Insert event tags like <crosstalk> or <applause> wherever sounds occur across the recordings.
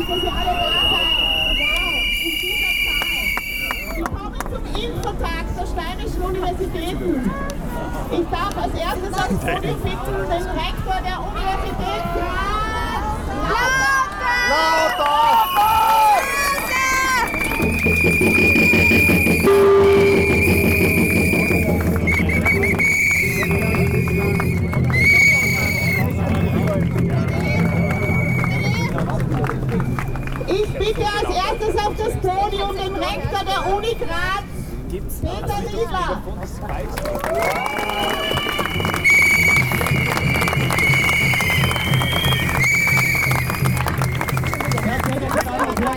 ist, dass ihr alle da seid. Wow, in dieser Zahl. Willkommen zum Infotag der Steinischen Universitäten. Ich darf als erstes ans Podium bitten den Rektor der Universität Graz. Ich bitte als erstes auf das Podium den Rektor der Uni Graz, Peter Lieber.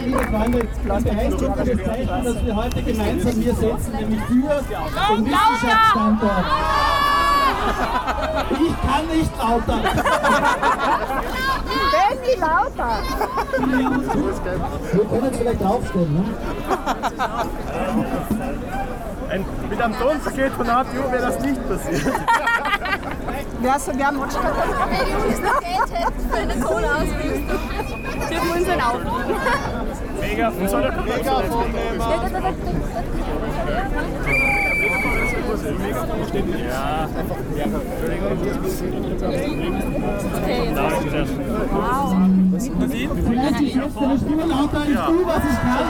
Liebe Freunde, es beeindruckendes Zeichen, dass wir heute gemeinsam hier sitzen, nämlich für den Wissenschaftsstandort. Ich kann nicht lauter. <laughs> Benny Lauter. Wir können jetzt vielleicht draufstehen, ne? Ein, mit einem Tonpaket von APU wäre das nicht passiert. Wer so ich noch Geld hätte für eine Kohleausrüstung, dürfen wir uns dann auch. Mega, soll der Megafon Ja, Ist jetzt deine Stimme lauter, ich tue, was ich kann.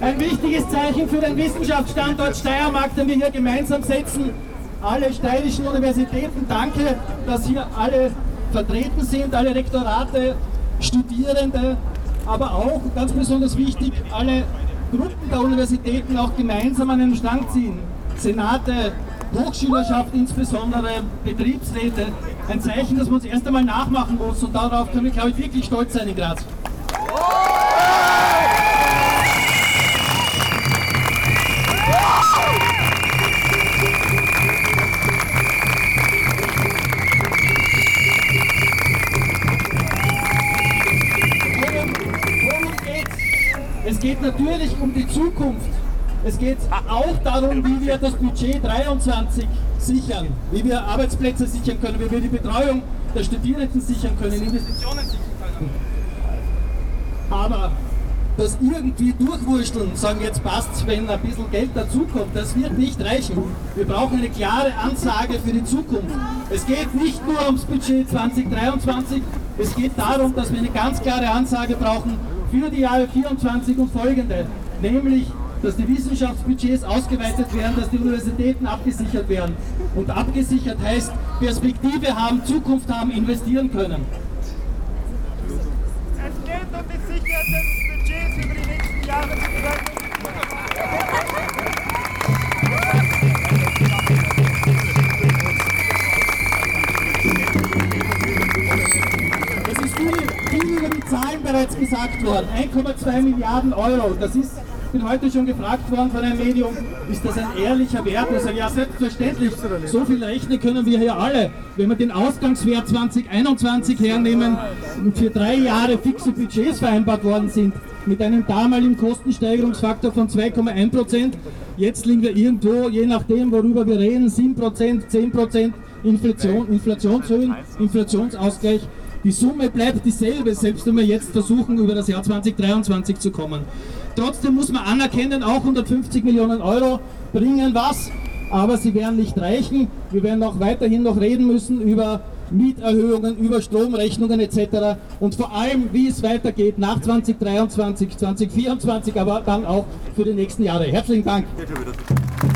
Ein wichtiges Zeichen für den Wissenschaftsstandort Steiermark, den wir hier gemeinsam setzen. Alle steirischen Universitäten, danke, dass hier alle vertreten sind, alle Rektorate, Studierende, aber auch, ganz besonders wichtig, alle Gruppen der Universitäten auch gemeinsam an den Strang ziehen. Senate, Hochschülerschaft insbesondere, Betriebsräte, ein Zeichen, das man uns erst einmal nachmachen muss und darauf können wir, glaube ich, wirklich stolz sein in Graz. Es geht natürlich um die Zukunft. Es geht auch darum, wie wir das Budget 23 sichern, wie wir Arbeitsplätze sichern können, wie wir die Betreuung der Studierenden sichern können, Investitionen sichern können. Aber das irgendwie durchwurschteln, sagen jetzt passt's, wenn ein bisschen Geld dazukommt, das wird nicht reichen. Wir brauchen eine klare Ansage für die Zukunft. Es geht nicht nur ums Budget 2023, es geht darum, dass wir eine ganz klare Ansage brauchen für die Jahre 24 und folgende, nämlich dass die Wissenschaftsbudgets ausgeweitet werden, dass die Universitäten abgesichert werden. Und abgesichert heißt Perspektive haben, Zukunft haben, investieren können. Es geht um die Sicherheit des Budgets über die nächsten Jahre zu. Es ist viel, viel über die Zahlen bereits gesagt worden. 1,2 Milliarden Euro. Das ist, bin heute schon gefragt worden von einem Medium, ist das ein ehrlicher Wert? Ich sage, ja, selbstverständlich. So viel rechnen können wir hier alle. Wenn wir den Ausgangswert 2021 hernehmen und für drei Jahre fixe Budgets vereinbart worden sind, mit einem damaligen Kostensteigerungsfaktor von 2,1 Prozent. Jetzt liegen wir irgendwo, je nachdem, worüber wir reden, 7 Prozent, 10 Prozent Inflation, Inflationshöhen, Inflationsausgleich. Die Summe bleibt dieselbe, selbst wenn wir jetzt versuchen, über das Jahr 2023 zu kommen. Trotzdem muss man anerkennen, auch 150 Millionen Euro bringen was, aber sie werden nicht reichen. Wir werden auch weiterhin noch reden müssen über Mieterhöhungen, über Stromrechnungen etc. Und vor allem, wie es weitergeht nach 2023, 2024, aber dann auch für die nächsten Jahre. Herzlichen Dank.